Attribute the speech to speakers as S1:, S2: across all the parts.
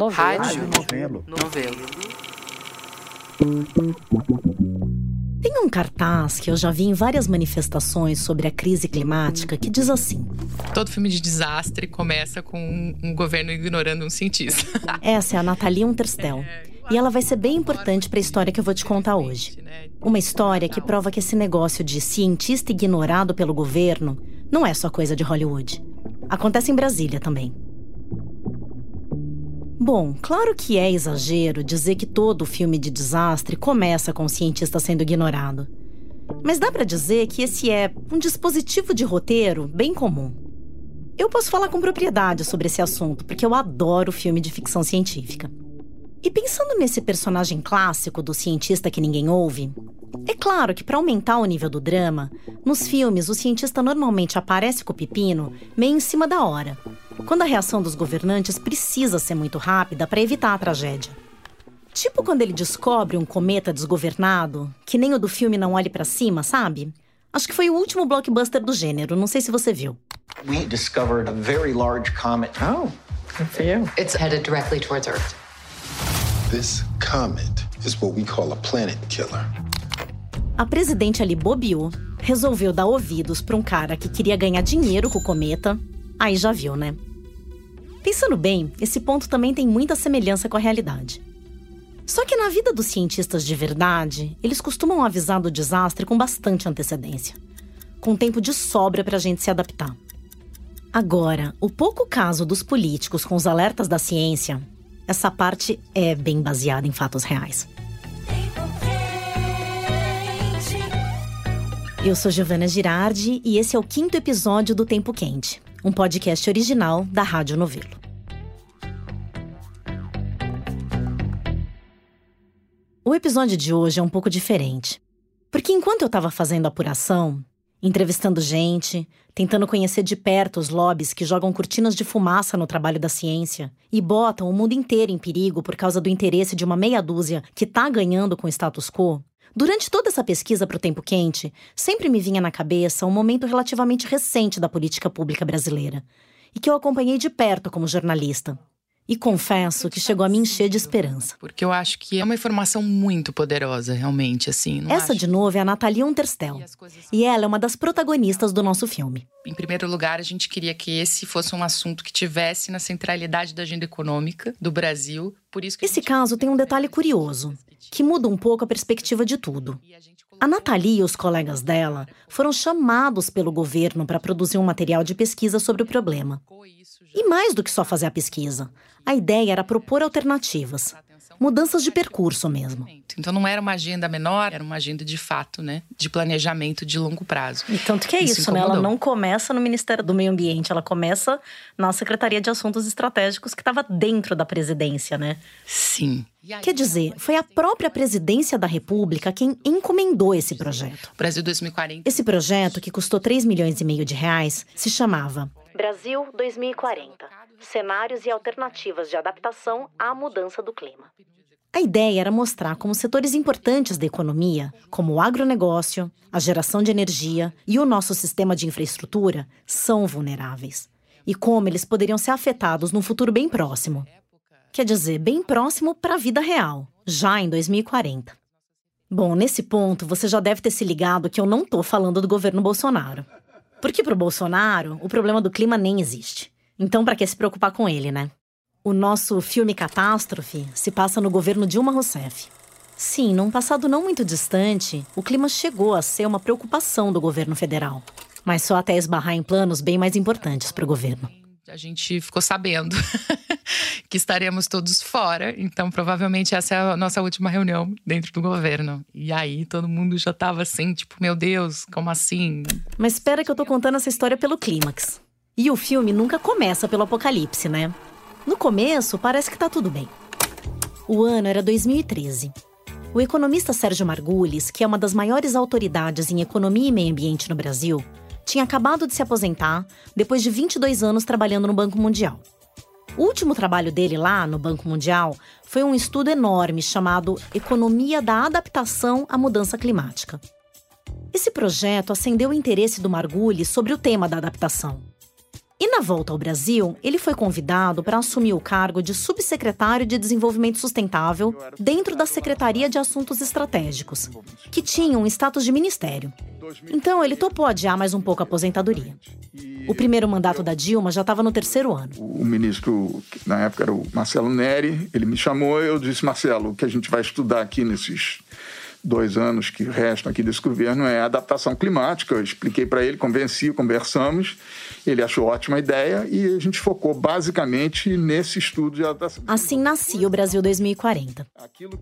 S1: Novelo.
S2: Rádio.
S3: Novelo.
S2: Novelo.
S1: Tem um cartaz que eu já vi em várias manifestações sobre a crise climática que diz assim:
S4: Todo filme de desastre começa com um, um governo ignorando um cientista.
S1: Essa é a Nathalie Unterstel. E ela vai ser bem importante para a história que eu vou te contar hoje. Uma história que prova que esse negócio de cientista ignorado pelo governo não é só coisa de Hollywood. Acontece em Brasília também. Bom, claro que é exagero dizer que todo filme de desastre começa com o cientista sendo ignorado. Mas dá para dizer que esse é um dispositivo de roteiro bem comum. Eu posso falar com propriedade sobre esse assunto, porque eu adoro filme de ficção científica. E pensando nesse personagem clássico do cientista que ninguém ouve, é claro que para aumentar o nível do drama, nos filmes o cientista normalmente aparece com o pepino meio em cima da hora, quando a reação dos governantes precisa ser muito rápida para evitar a tragédia. Tipo quando ele descobre um cometa desgovernado, que nem o do filme Não Olhe para Cima, sabe? Acho que foi o último blockbuster do gênero, não sei se você viu.
S5: We discovered a very large comet.
S3: Oh, good for you.
S6: It's headed directly towards Earth.
S7: This comet is what we call a planet killer.
S1: A presidente ali bobeou, resolveu dar ouvidos para um cara que queria ganhar dinheiro com o cometa. Aí já viu, né? Pensando bem, esse ponto também tem muita semelhança com a realidade. Só que na vida dos cientistas de verdade, eles costumam avisar do desastre com bastante antecedência, com tempo de sobra para a gente se adaptar. Agora, o pouco caso dos políticos com os alertas da ciência, essa parte é bem baseada em fatos reais. Eu sou Giovana Girardi e esse é o quinto episódio do Tempo Quente, um podcast original da Rádio Novelo. O episódio de hoje é um pouco diferente. Porque enquanto eu estava fazendo apuração, entrevistando gente, tentando conhecer de perto os lobbies que jogam cortinas de fumaça no trabalho da ciência e botam o mundo inteiro em perigo por causa do interesse de uma meia dúzia que está ganhando com o status quo, durante toda essa pesquisa para o tempo quente, sempre me vinha na cabeça um momento relativamente recente da política pública brasileira e que eu acompanhei de perto como jornalista. E confesso que chegou a me encher de esperança.
S4: Porque eu acho que é uma informação muito poderosa, realmente, assim.
S1: Essa
S4: acho-
S1: de novo é a Nathalie Unterstel. E ela é uma das protagonistas do nosso filme.
S4: Em primeiro lugar, a gente queria que esse fosse um assunto que tivesse na centralidade da agenda econômica do Brasil. Por isso
S1: Esse
S4: gente-
S1: caso tem um detalhe curioso, que muda um pouco a perspectiva de tudo. A Nathalie e os colegas dela foram chamados pelo governo para produzir um material de pesquisa sobre o problema. E mais do que só fazer a pesquisa, a ideia era propor alternativas, mudanças de percurso mesmo.
S4: Então não era uma agenda menor, era uma agenda de fato, né? De planejamento de longo prazo.
S1: E tanto que é
S4: Isso
S1: isso, né? Ela não começa no Ministério do Meio Ambiente, ela começa na Secretaria de Assuntos Estratégicos, que estava dentro da presidência, né?
S4: Sim.
S1: Quer dizer, foi a própria presidência da República quem encomendou esse projeto.
S4: Brasil 2040.
S1: Esse projeto, que custou 3 milhões e meio de reais, se chamava Brasil 2040 Cenários e Alternativas de Adaptação à Mudança do Clima. A ideia era mostrar como setores importantes da economia, como o agronegócio, a geração de energia e o nosso sistema de infraestrutura, são vulneráveis. E como eles poderiam ser afetados num futuro bem próximo. Quer dizer, bem próximo para a vida real, já em 2040. Bom, nesse ponto, você já deve ter se ligado que eu não tô falando do governo Bolsonaro. Porque pro Bolsonaro, o problema do clima nem existe. Então, para que se preocupar com ele, né? O nosso filme Catástrofe se passa no governo Dilma Rousseff. Sim, num passado não muito distante, o clima chegou a ser uma preocupação do governo federal. Mas só até esbarrar em planos bem mais importantes para o governo.
S4: A gente ficou sabendo que estaremos todos fora, então provavelmente essa é a nossa última reunião dentro do governo. E aí todo mundo já tava assim, tipo, meu Deus, como assim?
S1: Mas espera que eu tô contando essa história pelo clímax. E o filme nunca começa pelo apocalipse, né? No começo, parece que tá tudo bem. O ano era 2013. O economista Sérgio Margulis, que é uma das maiores autoridades em economia e meio ambiente no Brasil, tinha acabado de se aposentar depois de 22 anos trabalhando no Banco Mundial. O último trabalho dele lá no Banco Mundial foi um estudo enorme chamado Economia da Adaptação à Mudança Climática. Esse projeto acendeu o interesse do Margulis sobre o tema da adaptação. Na volta ao Brasil, ele foi convidado para assumir o cargo de subsecretário de Desenvolvimento Sustentável dentro da Secretaria de Assuntos Estratégicos, que tinha um status de ministério. Então ele topou adiar mais um pouco a aposentadoria. O primeiro mandato da Dilma já estava no terceiro ano.
S2: O ministro, que na época era o Marcelo Neri, ele me chamou e eu disse: Marcelo, o que a gente vai estudar aqui nesses dois anos que restam aqui desse governo é adaptação climática. Eu expliquei para ele, convenci, conversamos. Ele achou ótima ideia e a gente focou basicamente nesse estudo de adaptação.
S1: Assim nascia o Brasil 2040.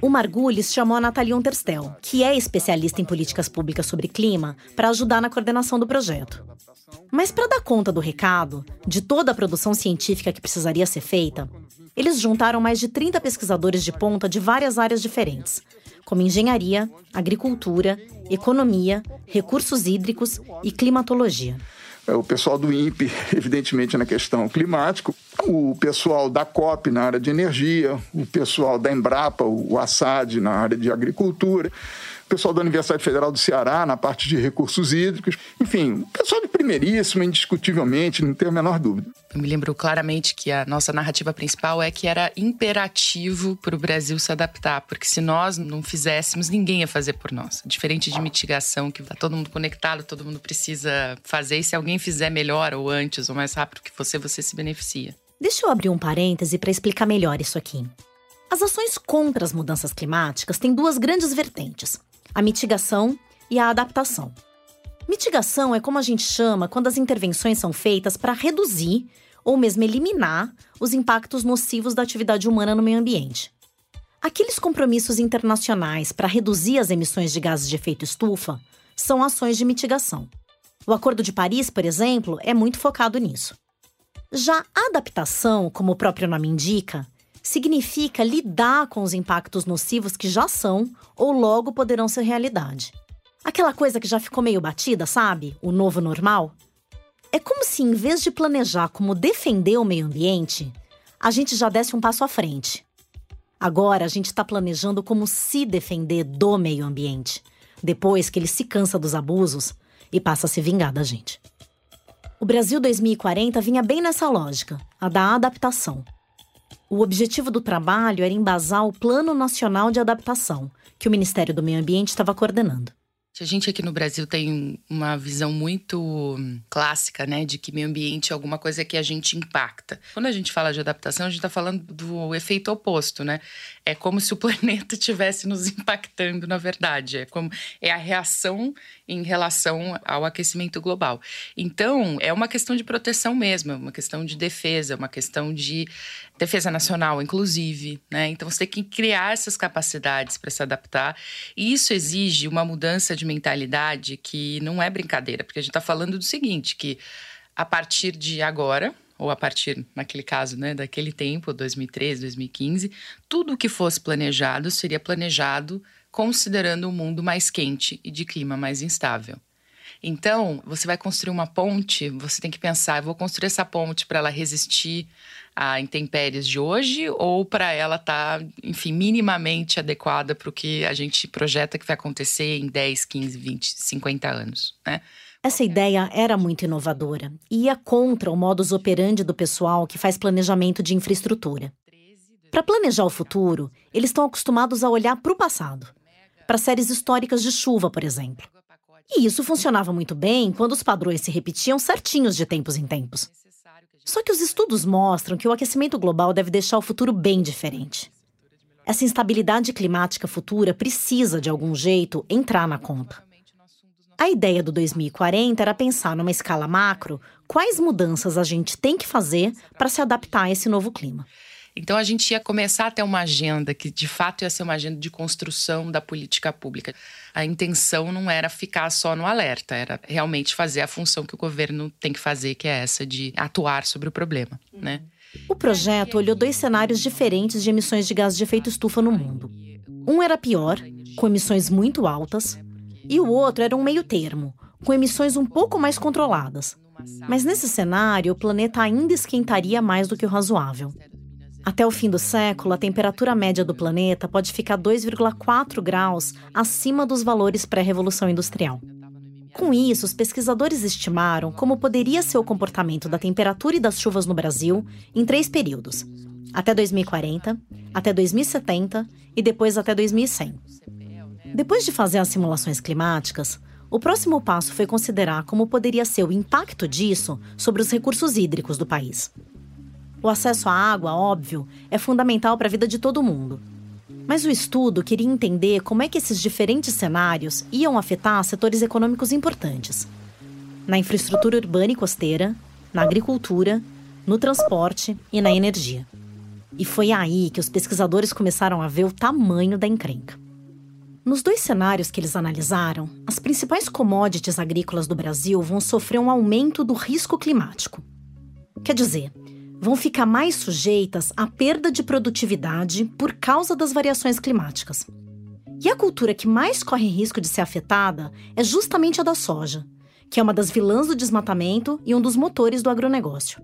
S1: O Margulis chamou a Nathalie Unterstel, que é especialista em políticas públicas sobre clima, para ajudar na coordenação do projeto. Mas para dar conta do recado, de toda a produção científica que precisaria ser feita, eles juntaram mais de 30 pesquisadores de ponta de várias áreas diferentes, como engenharia, agricultura, economia, recursos hídricos e climatologia.
S2: É, o pessoal do INPE, evidentemente, na questão climática, o pessoal da COP na área de energia, o pessoal da Embrapa, o Assad na área de agricultura pessoal da Universidade Federal do Ceará na parte de recursos hídricos. Enfim, pessoal de primeiríssimo, indiscutivelmente, não tenho a menor dúvida.
S4: Eu me lembro claramente que a nossa narrativa principal é que era imperativo para o Brasil se adaptar, porque se nós não fizéssemos, ninguém ia fazer por nós. Diferente de mitigação, que está todo mundo conectado, todo mundo precisa fazer, e se alguém fizer melhor ou antes ou mais rápido que você, você se beneficia.
S1: Deixa eu abrir um parêntese para explicar melhor isso aqui. As ações contra as mudanças climáticas têm duas grandes vertentes a mitigação e a adaptação. Mitigação é como a gente chama quando as intervenções são feitas para reduzir ou mesmo eliminar os impactos nocivos da atividade humana no meio ambiente. Aqueles compromissos internacionais para reduzir as emissões de gases de efeito estufa são ações de mitigação. O Acordo de Paris, por exemplo, é muito focado nisso. Já adaptação, como o próprio nome indica, significa lidar com os impactos nocivos que já são ou logo poderão ser realidade. Aquela coisa que já ficou meio batida, sabe? O novo normal? É como se, em vez de planejar como defender o meio ambiente, a gente já desse um passo à frente. Agora a gente está planejando como se defender do meio ambiente, depois que ele se cansa dos abusos e passa a se vingar da gente. O Brasil 2040 vinha bem nessa lógica, a da adaptação. O objetivo do trabalho era embasar o Plano Nacional de Adaptação, que o Ministério do Meio Ambiente estava coordenando.
S4: A gente aqui no Brasil tem uma visão muito clássica, né, de que meio ambiente é alguma coisa que a gente impacta. Quando a gente fala de adaptação, a gente está falando do efeito oposto, né? É como se o planeta estivesse nos impactando, na verdade. É como é a reação em relação ao aquecimento global. Então, é uma questão de proteção mesmo, é uma questão de defesa, uma questão de defesa nacional, inclusive, né? Então, você tem que criar essas capacidades para se adaptar. E isso exige uma mudança de mentalidade que não é brincadeira, porque a gente está falando do seguinte, que a partir de agora, ou a partir, naquele caso, né, daquele tempo, 2013, 2015, tudo o que fosse planejado seria planejado considerando um mundo mais quente e de clima mais instável. Então, você vai construir uma ponte, você tem que pensar, eu vou construir essa ponte para ela resistir a intempéries de hoje ou para ela estar, tá, enfim, minimamente adequada para o que a gente projeta que vai acontecer em 10, 15, 20, 50 anos, né?
S1: Essa ideia era muito inovadora e ia contra o modus operandi do pessoal que faz planejamento de infraestrutura. Para planejar o futuro, eles estão acostumados a olhar para o passado, para séries históricas de chuva, por exemplo. E isso funcionava muito bem quando os padrões se repetiam certinhos de tempos em tempos. Só que os estudos mostram que o aquecimento global deve deixar o futuro bem diferente. Essa instabilidade climática futura precisa, de algum jeito, entrar na conta. A ideia do 2040 era pensar numa escala macro quais mudanças a gente tem que fazer para se adaptar a esse novo clima.
S4: Então a gente ia começar a ter uma agenda que de fato ia ser uma agenda de construção da política pública. A intenção não era ficar só no alerta, era realmente fazer a função que o governo tem que fazer, que é essa de atuar sobre o problema, né?
S1: O projeto olhou dois cenários diferentes de emissões de gases de efeito estufa no mundo. Um era pior, com emissões muito altas, e o outro era um meio termo, com emissões um pouco mais controladas. Mas nesse cenário, o planeta ainda esquentaria mais do que o razoável. Até o fim do século, a temperatura média do planeta pode ficar 2,4 graus acima dos valores pré-revolução industrial. Com isso, os pesquisadores estimaram como poderia ser o comportamento da temperatura e das chuvas no Brasil em três períodos: até 2040, até 2070 e depois até 2100. Depois de fazer as simulações climáticas, o próximo passo foi considerar como poderia ser o impacto disso sobre os recursos hídricos do país. O acesso à água, óbvio, é fundamental para a vida de todo mundo. Mas o estudo queria entender como é que esses diferentes cenários iam afetar setores econômicos importantes. Na infraestrutura urbana e costeira, na agricultura, no transporte e na energia. E foi aí que os pesquisadores começaram a ver o tamanho da encrenca. Nos dois cenários que eles analisaram, as principais commodities agrícolas do Brasil vão sofrer um aumento do risco climático. Quer dizer, vão ficar mais sujeitas à perda de produtividade por causa das variações climáticas. E a cultura que mais corre risco de ser afetada é justamente a da soja, que é uma das vilãs do desmatamento e um dos motores do agronegócio.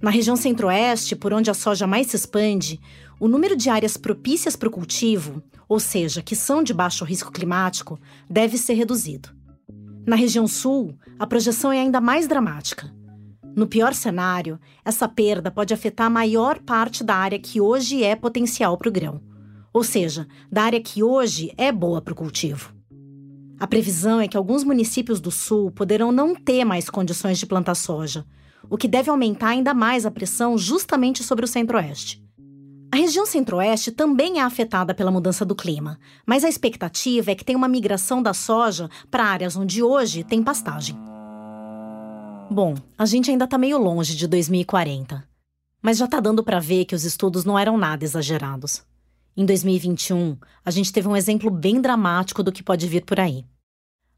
S1: Na região centro-oeste, por onde a soja mais se expande, o número de áreas propícias para o cultivo, ou seja, que são de baixo risco climático, deve ser reduzido. Na região sul, a projeção é ainda mais dramática. No pior cenário, essa perda pode afetar a maior parte da área que hoje é potencial para o grão, ou seja, da área que hoje é boa para o cultivo. A previsão é que alguns municípios do sul poderão não ter mais condições de plantar soja, o que deve aumentar ainda mais a pressão justamente sobre o centro-oeste. A região centro-oeste também é afetada pela mudança do clima, mas a expectativa é que tenha uma migração da soja para áreas onde hoje tem pastagem. Bom, a gente ainda está meio longe de 2040, mas já está dando para ver que os estudos não eram nada exagerados. Em 2021, a gente teve um exemplo bem dramático do que pode vir por aí.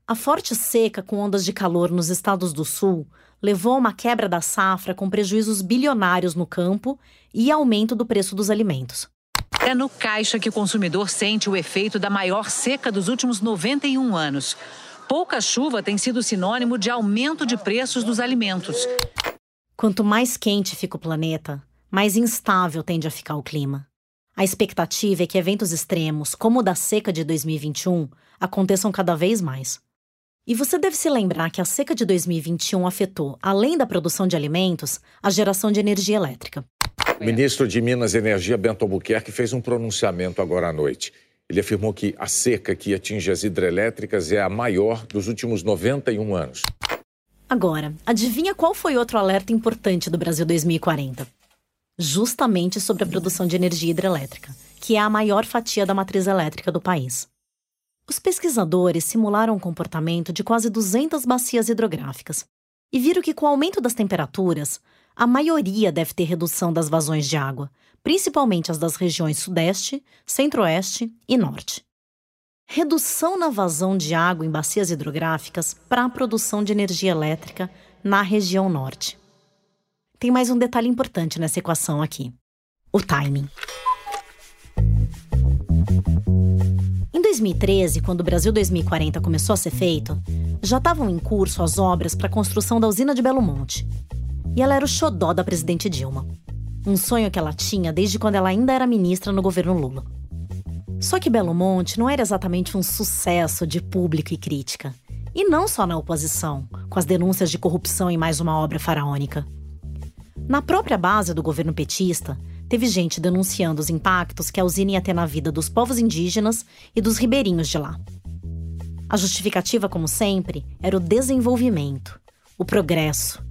S1: A forte seca com ondas de calor nos estados do sul levou a uma quebra da safra com prejuízos bilionários no campo e aumento do preço dos alimentos.
S3: É no caixa que o consumidor sente o efeito da maior seca dos últimos 91 anos. Pouca chuva tem sido sinônimo de aumento de preços dos alimentos.
S1: Quanto mais quente fica o planeta, mais instável tende a ficar o clima. A expectativa é que eventos extremos, como o da seca de 2021, aconteçam cada vez mais. E você deve se lembrar que a seca de 2021 afetou, além da produção de alimentos, a geração de energia elétrica.
S8: O ministro de Minas e Energia, Bento Albuquerque, fez um pronunciamento agora à noite. Ele afirmou que a seca que atinge as hidrelétricas é a maior dos últimos 91 anos.
S1: Agora, adivinha qual foi outro alerta importante do Brasil 2040? Justamente sobre a produção de energia hidrelétrica, que é a maior fatia da matriz elétrica do país. Os pesquisadores simularam o comportamento de quase 200 bacias hidrográficas e viram que, com o aumento das temperaturas, a maioria deve ter redução das vazões de água, principalmente as das regiões Sudeste, Centro-Oeste e Norte. Redução na vazão de água em bacias hidrográficas para a produção de energia elétrica na região Norte. Tem mais um detalhe importante nessa equação aqui: o timing. 2013, quando o Brasil 2040 começou a ser feito, já estavam em curso as obras para a construção da usina de Belo Monte. E ela era o xodó da presidente Dilma. Um sonho que ela tinha desde quando ela ainda era ministra no governo Lula. Só que Belo Monte não era exatamente um sucesso de público e crítica. E não só na oposição, com as denúncias de corrupção em mais uma obra faraônica. Na própria base do governo petista, teve gente denunciando os impactos que a usina ia ter na vida dos povos indígenas e dos ribeirinhos de lá. A justificativa, como sempre, era o desenvolvimento, o progresso.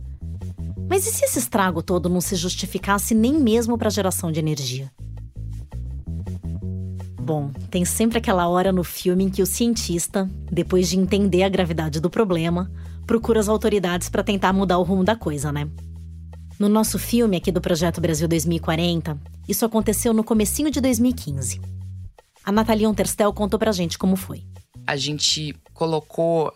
S1: Mas e se esse estrago todo não se justificasse nem mesmo para a geração de energia? Bom, tem sempre aquela hora no filme em que o cientista, depois de entender a gravidade do problema, procura as autoridades para tentar mudar o rumo da coisa, né? No nosso filme aqui do Projeto Brasil 2040, isso aconteceu no comecinho de 2015. A Natalia Unterstel contou pra gente como foi.
S4: A gente colocou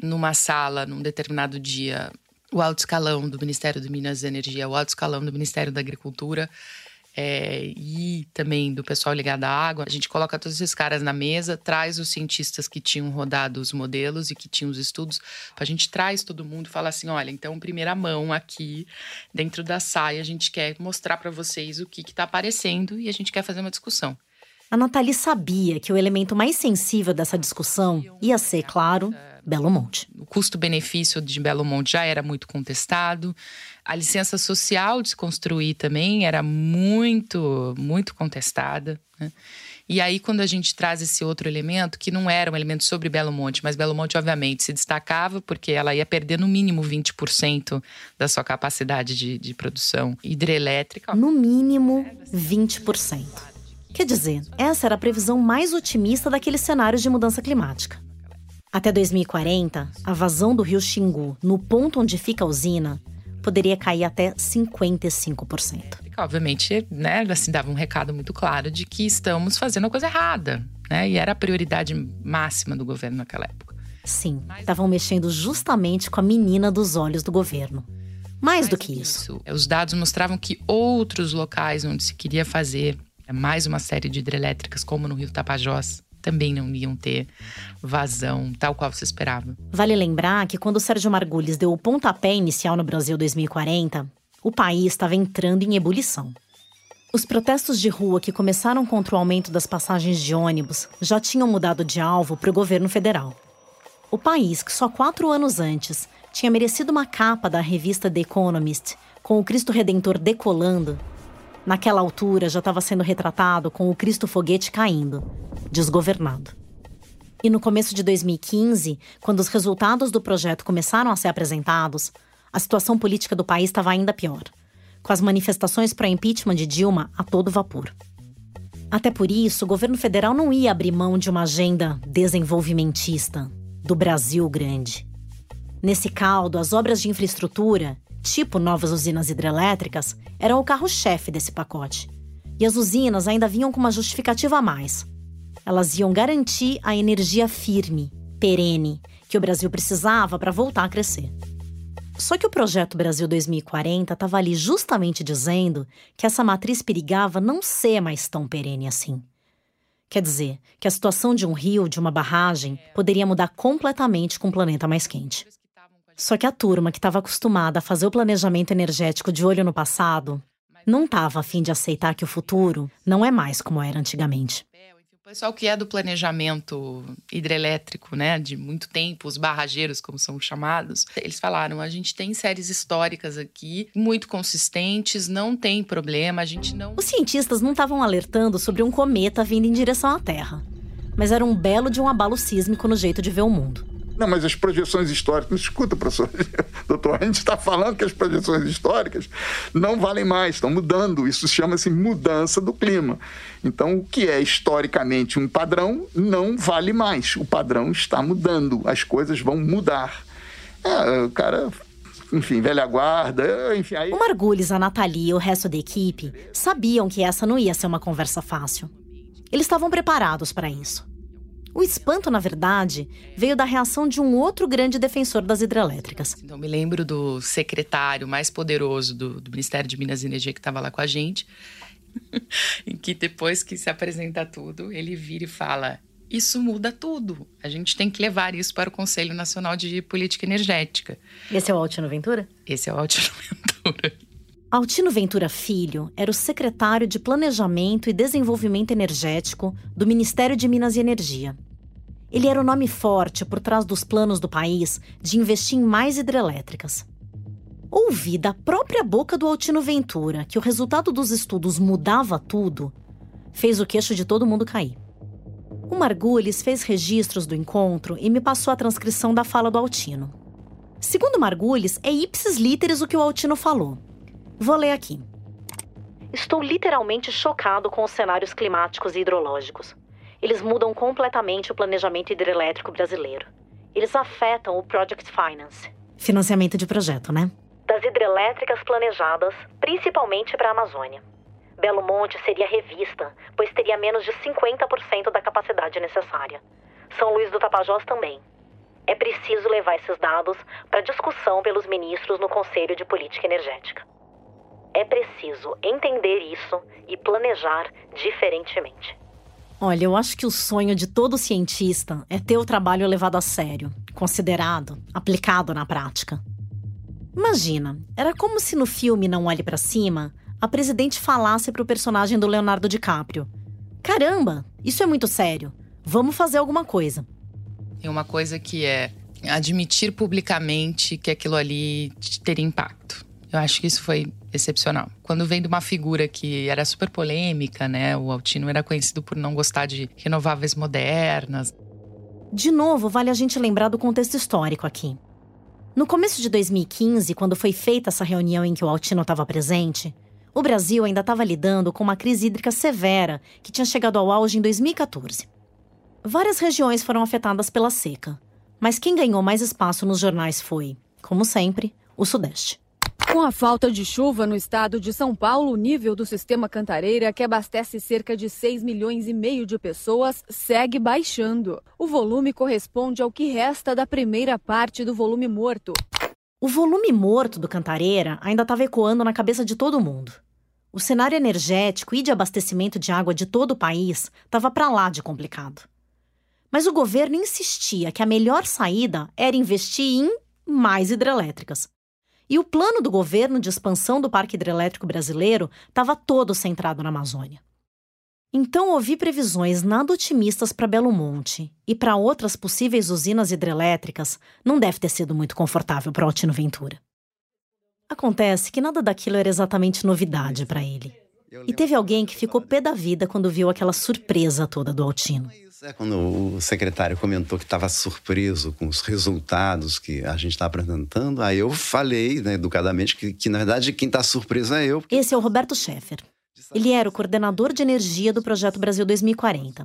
S4: numa sala, num determinado dia, o alto escalão do Ministério do Minas e Energia, o alto escalão do Ministério da Agricultura é, e também do pessoal ligado à água. A gente coloca todos esses caras na mesa, traz os cientistas que tinham rodado os modelos e que tinham os estudos. A gente traz todo mundo e fala assim: olha, então, primeira mão aqui, dentro da saia, a gente quer mostrar para vocês o que está aparecendo e a gente quer fazer uma discussão.
S1: A Nathalie sabia que o elemento mais sensível dessa discussão ia ser, claro, Belo Monte.
S4: O custo-benefício de Belo Monte já era muito contestado. A licença social de se construir também era muito, muito contestada. Né? E aí, quando a gente traz esse outro elemento, que não era um elemento sobre Belo Monte, mas Belo Monte, obviamente, se destacava porque ela ia perder no mínimo 20% da sua capacidade de, de produção hidrelétrica.
S1: No mínimo 20%. Quer dizer, essa era a previsão mais otimista daqueles cenários de mudança climática. Até 2040, a vazão do rio Xingu, no ponto onde fica a usina, poderia cair até 55%.
S4: Obviamente, né, assim, dava um recado muito claro de que estamos fazendo a coisa errada, né? E era a prioridade máxima do governo naquela época.
S1: Sim, estavam mexendo justamente com a menina dos olhos do governo. Mais, Mais do que isso.
S4: isso. Os dados mostravam que outros locais onde se queria fazer mais uma série de hidrelétricas, como no Rio Tapajós, também não iam ter vazão tal qual se esperava.
S1: Vale lembrar que quando o Sérgio Margulis deu o pontapé inicial no Brasil 2040, o país estava entrando em ebulição. Os protestos de rua que começaram contra o aumento das passagens de ônibus já tinham mudado de alvo para o governo federal. O país, que só quatro anos antes tinha merecido uma capa da revista The Economist com o Cristo Redentor decolando, naquela altura já estava sendo retratado com o Cristo Foguete caindo, desgovernado. E no começo de 2015, quando os resultados do projeto começaram a ser apresentados, a situação política do país estava ainda pior, com as manifestações para impeachment de Dilma a todo vapor. Até por isso, o governo federal não ia abrir mão de uma agenda desenvolvimentista do Brasil grande. Nesse caldo, as obras de infraestrutura, tipo novas usinas hidrelétricas, eram o carro-chefe desse pacote. E as usinas ainda vinham com uma justificativa a mais. Elas iam garantir a energia firme, perene, que o Brasil precisava para voltar a crescer. Só que o projeto Brasil 2040 estava ali justamente dizendo que essa matriz perigava não ser mais tão perene assim. Quer dizer, que a situação de um rio, de uma barragem, poderia mudar completamente com um planeta mais quente. Só que a turma que estava acostumada a fazer o planejamento energético de olho no passado não estava a fim de aceitar que o futuro não é mais como era antigamente.
S4: Pessoal que é do planejamento hidrelétrico, né, de muito tempo, os barrageiros, como são chamados, eles falaram: a gente tem séries históricas aqui, muito consistentes, não tem problema, a gente não.
S1: Os cientistas não estavam alertando sobre um cometa vindo em direção à Terra, mas era um belo de um abalo sísmico no jeito de ver o mundo.
S2: Não, mas as projeções históricas, escuta, professor, doutor, a gente está falando que as projeções históricas não valem mais, estão mudando. Isso chama-se mudança do clima. Então, o que é historicamente um padrão não vale mais. O padrão está mudando, as coisas vão mudar. É, o cara enfim, velha guarda, enfim. Aí...
S1: O Margulis, a Nathalie e o resto da equipe sabiam que essa não ia ser uma conversa fácil. Eles estavam preparados para isso. O espanto, na verdade, veio da reação de um outro grande defensor das hidrelétricas.
S4: Então, me lembro do secretário mais poderoso do, do Ministério de Minas e Energia que estava lá com a gente, em que depois que se apresenta tudo, ele vira e fala: Isso muda tudo. A gente tem que levar isso para o Conselho Nacional de Política Energética.
S1: Esse é o Altino Ventura?
S4: Esse é o Altino Ventura.
S1: Altino Ventura Filho era o secretário de Planejamento e Desenvolvimento Energético do Ministério de Minas e Energia. Ele era o nome forte por trás dos planos do país de investir em mais hidrelétricas. Ouvi da própria boca do Altino Ventura que o resultado dos estudos mudava tudo, fez o queixo de todo mundo cair. O Margulis fez registros do encontro e me passou a transcrição da fala do Altino. Segundo Margulis, é ipsis literis o que o Altino falou. Vou ler aqui. Estou literalmente chocado com os cenários climáticos e hidrológicos. Eles mudam completamente o planejamento hidrelétrico brasileiro. Eles afetam o Project Finance. Financiamento de projeto, né? Das hidrelétricas planejadas, principalmente para a Amazônia. Belo Monte seria revista, pois teria menos de 50% da capacidade necessária. São Luís do Tapajós também. É preciso levar esses dados para discussão pelos ministros no Conselho de Política Energética. É preciso entender isso e planejar diferentemente. Olha, eu acho que o sonho de todo cientista é ter o trabalho levado a sério, considerado, aplicado na prática. Imagina, era como se no filme Não Olhe para Cima, a presidente falasse para o personagem do Leonardo DiCaprio: Caramba, isso é muito sério. Vamos fazer alguma coisa.
S4: Tem uma coisa que é admitir publicamente que aquilo ali teria impacto. Eu acho que isso foi excepcional. Quando vem de uma figura que era super polêmica, né? O Altino era conhecido por não gostar de renováveis modernas.
S1: De novo, vale a gente lembrar do contexto histórico aqui. No começo de 2015, quando foi feita essa reunião em que o Altino estava presente, o Brasil ainda estava lidando com uma crise hídrica severa que tinha chegado ao auge em 2014. Várias regiões foram afetadas pela seca, mas quem ganhou mais espaço nos jornais foi, como sempre, o Sudeste.
S9: Com a falta de chuva no estado de São Paulo, o nível do sistema Cantareira, que abastece cerca de 6 milhões e meio de pessoas, segue baixando. O volume corresponde ao que resta da primeira parte do volume morto.
S1: O volume morto do Cantareira ainda estava ecoando na cabeça de todo mundo. O cenário energético e de abastecimento de água de todo o país estava para lá de complicado. Mas o governo insistia que a melhor saída era investir em mais hidrelétricas. E o plano do governo de expansão do Parque Hidrelétrico Brasileiro estava todo centrado na Amazônia. Então ouvi previsões nada otimistas para Belo Monte e para outras possíveis usinas hidrelétricas não deve ter sido muito confortável para Altino Ventura. Acontece que nada daquilo era exatamente novidade para ele. E teve alguém que ficou pé da vida quando viu aquela surpresa toda do Altino.
S10: É quando o secretário comentou que estava surpreso com os resultados que a gente está apresentando, aí eu falei, né, educadamente, que, que na verdade quem está surpreso é eu.
S1: Esse é o Roberto Schaeffer. Ele era o coordenador de energia do Projeto Brasil 2040.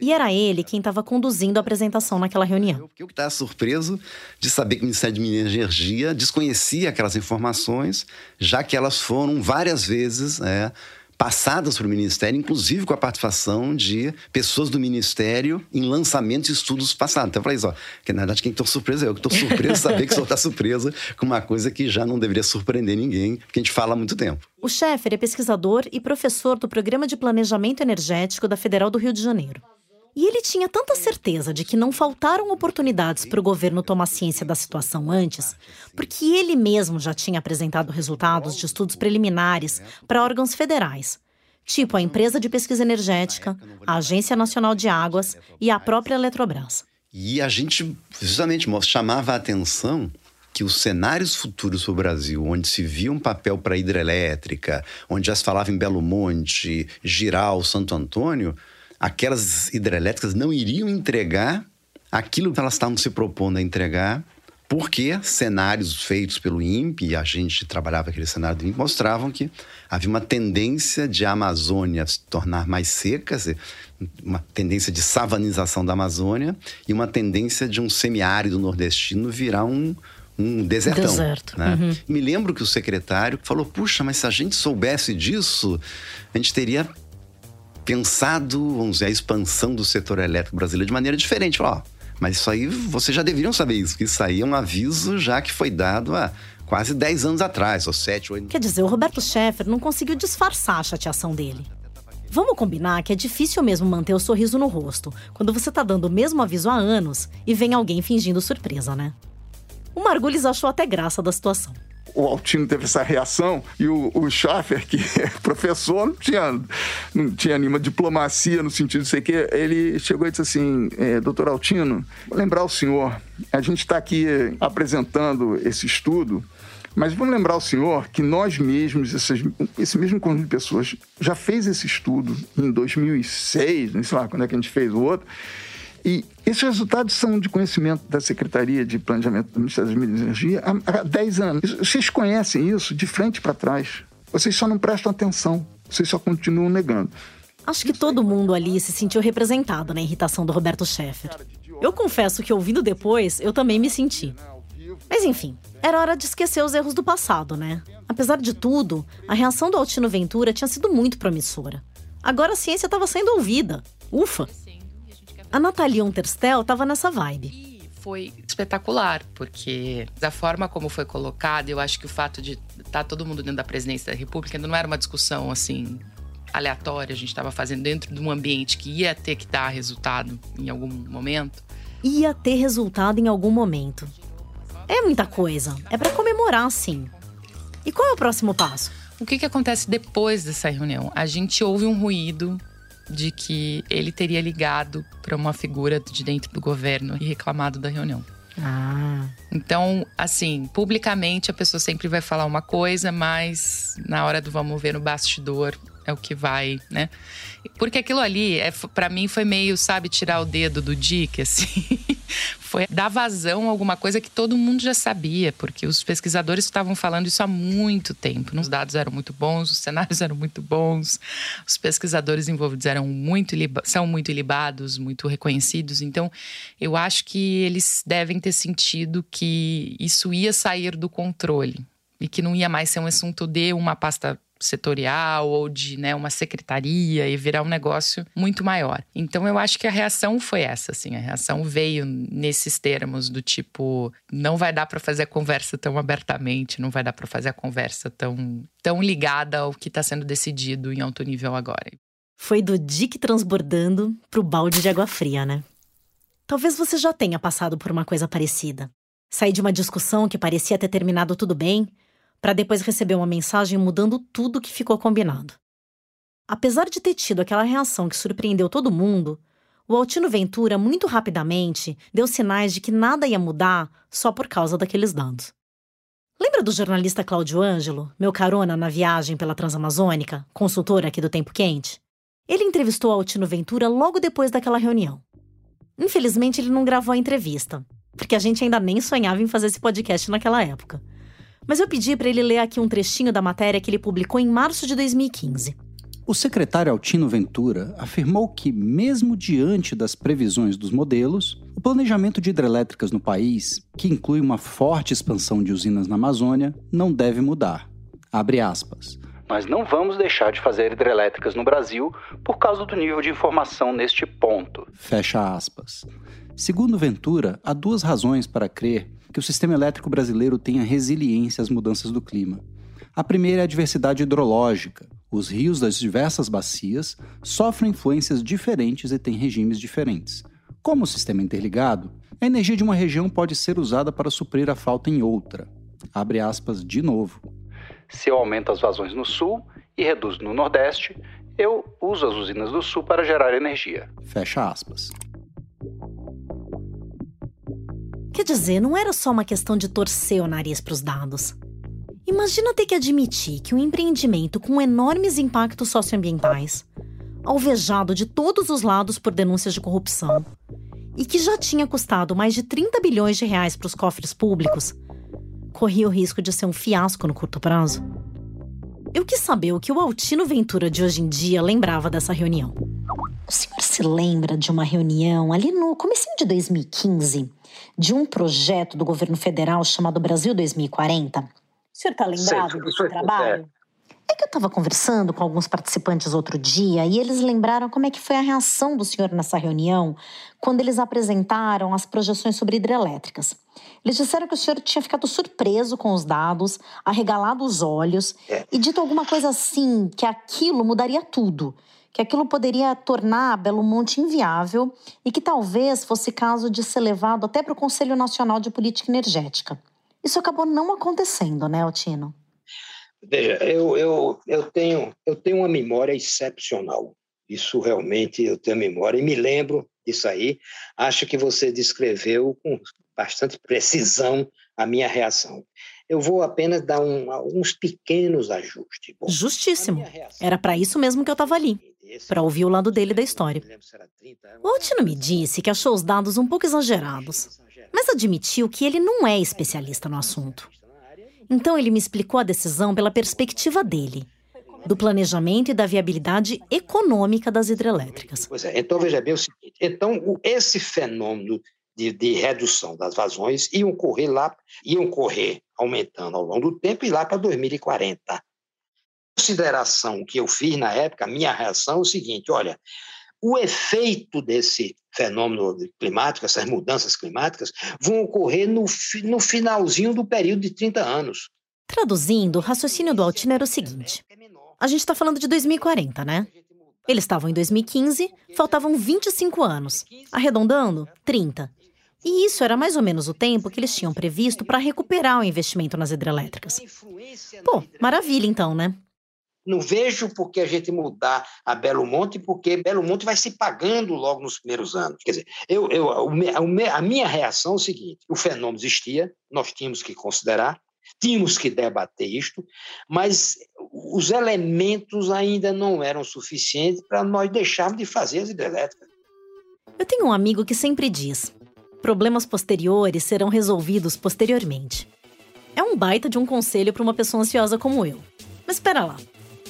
S1: E era ele quem estava conduzindo a apresentação naquela reunião.
S10: Eu que estava surpreso de saber que o Ministério de Minas e Energia desconhecia aquelas informações, já que elas foram várias vezes é, passadas para o Ministério, inclusive com a participação de pessoas do Ministério em lançamentos e estudos passados. Então eu falei isso, ó, que na verdade quem estou surpreso é eu, que estou surpreso saber que o senhor está surpresa com uma coisa que já não deveria surpreender ninguém, que a gente fala há muito tempo.
S1: O Schaeffer é pesquisador e professor do Programa de Planejamento Energético da Federal do Rio de Janeiro. E ele tinha tanta certeza de que não faltaram oportunidades para o governo tomar ciência da situação antes, porque ele mesmo já tinha apresentado resultados de estudos preliminares para órgãos federais, tipo a Empresa de Pesquisa Energética, a Agência Nacional de Águas e a própria Eletrobras.
S10: E a gente justamente chamava a atenção que os cenários futuros para o Brasil, onde se via um papel para hidrelétrica, onde já se falava em Belo Monte, Giral, Santo Antônio, aquelas hidrelétricas não iriam entregar aquilo que elas estavam se propondo a entregar, porque cenários feitos pelo INPE, e a gente trabalhava aquele cenário do INPE, mostravam que havia uma tendência de a Amazônia se tornar mais seca, uma tendência de savanização da Amazônia e uma tendência de um semiárido nordestino virar um, um desertão.
S1: Deserto.
S10: Né? Uhum. Me lembro que o secretário falou: puxa, mas se a gente soubesse disso, a gente teria pensado, vamos dizer, a expansão do setor elétrico brasileiro de maneira diferente. Ó, mas isso aí, vocês já deveriam saber isso, que isso aí é um aviso já que foi dado há quase 10 anos atrás, ou 7, 8...
S1: Quer dizer, o Roberto Schaeffer não conseguiu disfarçar a chateação dele. Vamos combinar que é difícil mesmo manter o sorriso no rosto quando você tá dando o mesmo aviso há anos e vem alguém fingindo surpresa, né? O Margulis achou até graça da situação
S2: o Altino teve essa reação e o, o Schaffer, que é professor, não tinha, não tinha nenhuma diplomacia no sentido de sei que, ele chegou e disse assim, é, doutor Altino, vou lembrar o senhor, a gente está aqui apresentando esse estudo, mas vamos lembrar o senhor que nós mesmos, esse mesmo conjunto de pessoas, já fez esse estudo em 2006, não sei lá quando é que a gente fez o outro, e esses resultados são de conhecimento da Secretaria de Planejamento do Ministério das Minas e Energia há, há 10 anos. Vocês conhecem isso de frente para trás. Vocês só não prestam atenção. Vocês só continuam negando.
S1: Acho que todo mundo ali se sentiu representado na irritação do Roberto Schaeffer. Eu confesso que ouvindo depois, eu também me senti. Mas enfim, era hora de esquecer os erros do passado, né? Apesar de tudo, a reação do Altino Ventura tinha sido muito promissora. Agora a ciência estava sendo ouvida. Ufa! A Natalia Unterstel estava nessa vibe.
S4: Foi espetacular, porque da forma como foi colocado, eu acho que o fato de estar tá todo mundo dentro da presidência da República não era uma discussão assim aleatória, a gente estava fazendo dentro de um ambiente que ia ter que dar resultado em algum momento.
S1: Ia ter resultado em algum momento. É muita coisa. É para comemorar, sim. E qual é o próximo passo?
S4: O que, que acontece depois dessa reunião? A gente ouve um ruído de que ele teria ligado para uma figura de dentro do governo e reclamado da reunião. Ah. Então, assim, publicamente a pessoa sempre vai falar uma coisa, mas na hora do vamos ver no bastidor é o que vai, né? Porque aquilo ali, é, para mim, foi meio, sabe, tirar o dedo do Dick, assim. foi dar vazão a alguma coisa que todo mundo já sabia, porque os pesquisadores estavam falando isso há muito tempo. Os dados eram muito bons, os cenários eram muito bons, os pesquisadores envolvidos eram muito, são muito libados, muito reconhecidos. Então, eu acho que eles devem ter sentido que isso ia sair do controle e que não ia mais ser um assunto de uma pasta setorial ou de né, uma secretaria e virar um negócio muito maior. Então eu acho que a reação foi essa, assim, a reação veio nesses termos do tipo não vai dar para fazer a conversa tão abertamente, não vai dar para fazer a conversa tão tão ligada ao que está sendo decidido em alto nível agora.
S1: Foi do dique transbordando pro balde de água fria, né? Talvez você já tenha passado por uma coisa parecida. Sair de uma discussão que parecia ter terminado tudo bem para depois receber uma mensagem mudando tudo que ficou combinado. Apesar de ter tido aquela reação que surpreendeu todo mundo, o Altino Ventura muito rapidamente deu sinais de que nada ia mudar só por causa daqueles dados. Lembra do jornalista Cláudio Ângelo, meu carona na viagem pela Transamazônica, consultor aqui do Tempo Quente? Ele entrevistou Altino Ventura logo depois daquela reunião. Infelizmente, ele não gravou a entrevista, porque a gente ainda nem sonhava em fazer esse podcast naquela época. Mas eu pedi para ele ler aqui um trechinho da matéria que ele publicou em março de 2015.
S11: O secretário Altino Ventura afirmou que, mesmo diante das previsões dos modelos, o planejamento de hidrelétricas no país, que inclui uma forte expansão de usinas na Amazônia, não deve mudar. Abre aspas. Nós não vamos deixar de fazer hidrelétricas no Brasil por causa do nível de informação neste ponto. Fecha aspas. Segundo Ventura, há duas razões para crer que o sistema elétrico brasileiro tenha resiliência às mudanças do clima. A primeira é a diversidade hidrológica. Os rios das diversas bacias sofrem influências diferentes e têm regimes diferentes. Como o sistema é interligado, a energia de uma região pode ser usada para suprir a falta em outra. Abre aspas de novo. Se eu aumento as vazões no sul e reduzo no nordeste, eu uso as usinas do sul para gerar energia. Fecha aspas.
S1: Quer dizer, não era só uma questão de torcer o nariz para os dados. Imagina ter que admitir que um empreendimento com enormes impactos socioambientais, alvejado de todos os lados por denúncias de corrupção, e que já tinha custado mais de 30 bilhões de reais para os cofres públicos, corria o risco de ser um fiasco no curto prazo. Eu quis saber o que o Altino Ventura de hoje em dia lembrava dessa reunião. O senhor se lembra de uma reunião ali no começo de 2015 de um projeto do governo federal chamado Brasil 2040? O senhor está lembrado desse trabalho? É que eu estava conversando com alguns participantes outro dia e eles lembraram como é que foi a reação do senhor nessa reunião quando eles apresentaram as projeções sobre hidrelétricas. Eles disseram que o senhor tinha ficado surpreso com os dados, arregalado os olhos é. e dito alguma coisa assim, que aquilo mudaria tudo que aquilo poderia tornar Belo Monte inviável e que talvez fosse caso de ser levado até para o Conselho Nacional de Política Energética. Isso acabou não acontecendo, né, Otino?
S12: Veja, eu, eu, eu, tenho, eu tenho uma memória excepcional. Isso realmente eu tenho memória e me lembro disso aí. Acho que você descreveu com bastante precisão a minha reação. Eu vou apenas dar um, uns pequenos ajustes.
S1: Bom, Justíssimo. Era para isso mesmo que eu estava ali para ouvir o lado dele da história. O Altino me disse que achou os dados um pouco exagerados, mas admitiu que ele não é especialista no assunto. Então ele me explicou a decisão pela perspectiva dele, do planejamento e da viabilidade econômica das hidrelétricas.
S12: Pois é, então veja bem o seguinte: então esse fenômeno de, de, redução das vazões iam correr lá, iam correr aumentando ao longo do tempo e lá para 2040 consideração que eu fiz na época, a minha reação é o seguinte: olha, o efeito desse fenômeno climático, essas mudanças climáticas, vão ocorrer no, no finalzinho do período de 30 anos.
S1: Traduzindo, o raciocínio do Altino era o seguinte: a gente está falando de 2040, né? Eles estavam em 2015, faltavam 25 anos. Arredondando, 30. E isso era mais ou menos o tempo que eles tinham previsto para recuperar o investimento nas hidrelétricas. Pô, maravilha então, né?
S12: Não vejo por que a gente mudar a Belo Monte, porque Belo Monte vai se pagando logo nos primeiros anos. Quer dizer, eu, eu, a minha reação é o seguinte: o fenômeno existia, nós tínhamos que considerar, tínhamos que debater isto, mas os elementos ainda não eram suficientes para nós deixarmos de fazer as hidrelétricas.
S1: Eu tenho um amigo que sempre diz: problemas posteriores serão resolvidos posteriormente. É um baita de um conselho para uma pessoa ansiosa como eu. Mas espera lá.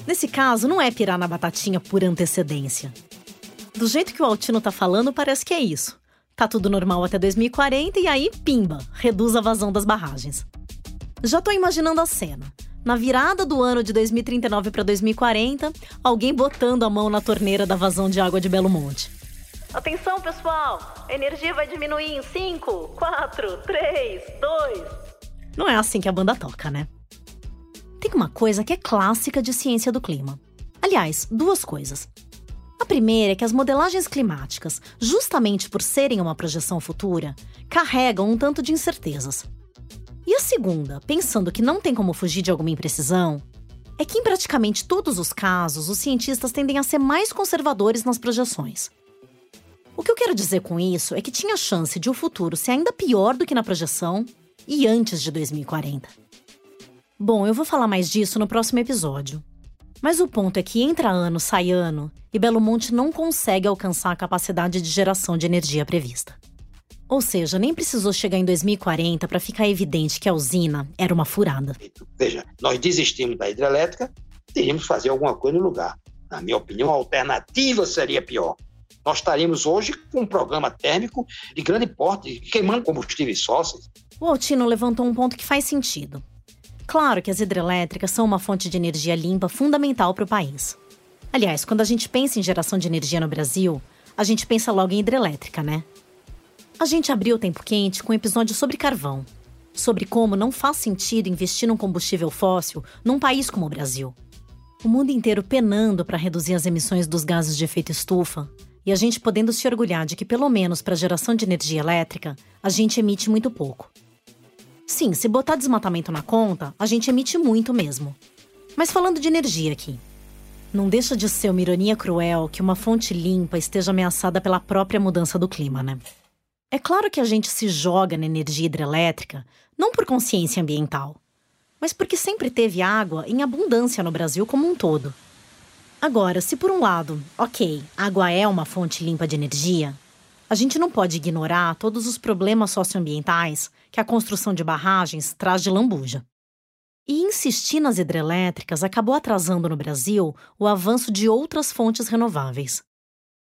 S1: Nesse caso, não é pirar na batatinha por antecedência. Do jeito que o Altino tá falando, parece que é isso. Tá tudo normal até 2040 e aí, pimba, reduz a vazão das barragens. Já tô imaginando a cena. Na virada do ano de 2039 para 2040, alguém botando a mão na torneira da vazão de água de Belo Monte. Atenção, pessoal! A energia vai diminuir em 5, 4, 3, 2. Não é assim que a banda toca, né? Tem uma coisa que é clássica de ciência do clima. Aliás, duas coisas. A primeira é que as modelagens climáticas, justamente por serem uma projeção futura, carregam um tanto de incertezas. E a segunda, pensando que não tem como fugir de alguma imprecisão, é que em praticamente todos os casos os cientistas tendem a ser mais conservadores nas projeções. O que eu quero dizer com isso é que tinha chance de o futuro ser ainda pior do que na projeção e antes de 2040. Bom, eu vou falar mais disso no próximo episódio. Mas o ponto é que entra ano, sai ano, e Belo Monte não consegue alcançar a capacidade de geração de energia prevista. Ou seja, nem precisou chegar em 2040 para ficar evidente que a usina era uma furada.
S12: Veja, nós desistimos da hidrelétrica, teríamos que fazer alguma coisa no lugar. Na minha opinião, a alternativa seria pior. Nós estaríamos hoje com um programa térmico de grande porte, queimando combustíveis fósseis.
S1: O Altino levantou um ponto que faz sentido. Claro que as hidrelétricas são uma fonte de energia limpa fundamental para o país. Aliás, quando a gente pensa em geração de energia no Brasil, a gente pensa logo em hidrelétrica, né? A gente abriu o tempo quente com um episódio sobre carvão, sobre como não faz sentido investir num combustível fóssil num país como o Brasil. O mundo inteiro penando para reduzir as emissões dos gases de efeito estufa, e a gente podendo se orgulhar de que, pelo menos para a geração de energia elétrica, a gente emite muito pouco. Sim, se botar desmatamento na conta, a gente emite muito mesmo. Mas falando de energia aqui. Não deixa de ser uma ironia cruel que uma fonte limpa esteja ameaçada pela própria mudança do clima, né? É claro que a gente se joga na energia hidrelétrica não por consciência ambiental, mas porque sempre teve água em abundância no Brasil como um todo. Agora, se por um lado, ok, água é uma fonte limpa de energia, a gente não pode ignorar todos os problemas socioambientais que a construção de barragens traz de lambuja. E insistir nas hidrelétricas acabou atrasando no Brasil o avanço de outras fontes renováveis.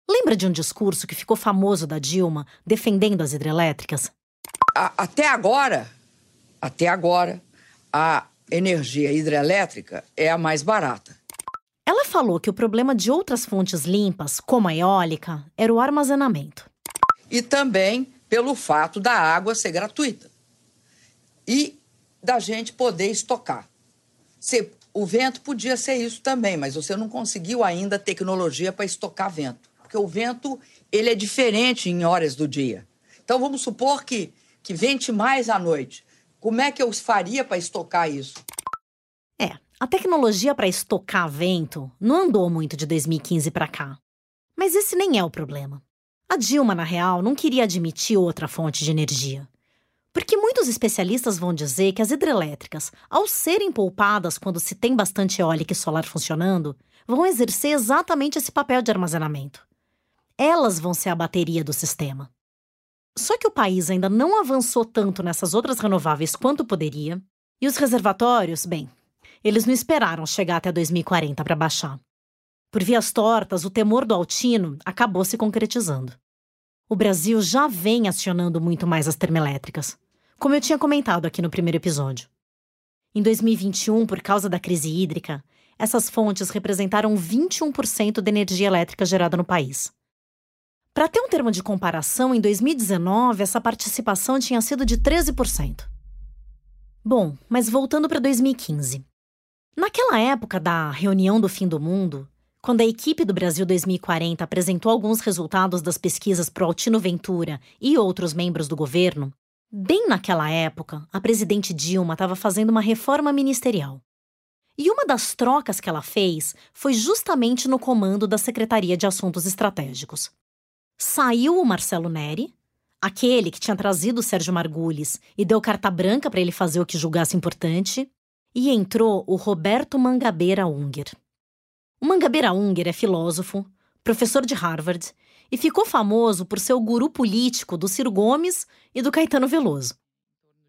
S1: Lembra de um discurso que ficou famoso da Dilma defendendo as hidrelétricas?
S13: até agora, até agora, a energia hidrelétrica é a mais barata.
S1: Ela falou que o problema de outras fontes limpas, como a eólica, era o armazenamento.
S13: E também pelo fato da água ser gratuita e da gente poder estocar. Se, o vento podia ser isso também, mas você não conseguiu ainda tecnologia para estocar vento, porque o vento ele é diferente em horas do dia. Então vamos supor que que vente mais à noite. Como é que eu faria para estocar isso?
S1: É, a tecnologia para estocar vento não andou muito de 2015 para cá. Mas esse nem é o problema. A Dilma, na real, não queria admitir outra fonte de energia. Porque muitos especialistas vão dizer que as hidrelétricas, ao serem poupadas quando se tem bastante eólica e solar funcionando, vão exercer exatamente esse papel de armazenamento. Elas vão ser a bateria do sistema. Só que o país ainda não avançou tanto nessas outras renováveis quanto poderia, e os reservatórios, bem, eles não esperaram chegar até 2040 para baixar. Por vias tortas, o temor do Altino acabou se concretizando o Brasil já vem acionando muito mais as termoelétricas, como eu tinha comentado aqui no primeiro episódio. Em 2021, por causa da crise hídrica, essas fontes representaram 21% da energia elétrica gerada no país. Para ter um termo de comparação, em 2019 essa participação tinha sido de 13%. Bom, mas voltando para 2015. Naquela época da reunião do fim do mundo, quando a equipe do Brasil 2040 apresentou alguns resultados das pesquisas pro Altino Ventura e outros membros do governo, bem naquela época, a presidente Dilma estava fazendo uma reforma ministerial. E uma das trocas que ela fez foi justamente no comando da Secretaria de Assuntos Estratégicos. Saiu o Marcelo Neri, aquele que tinha trazido o Sérgio Margulis e deu carta branca para ele fazer o que julgasse importante, e entrou o Roberto Mangabeira Unger. O Mangabeira Unger é filósofo, professor de Harvard e ficou famoso por ser o guru político do Ciro Gomes e do Caetano Veloso.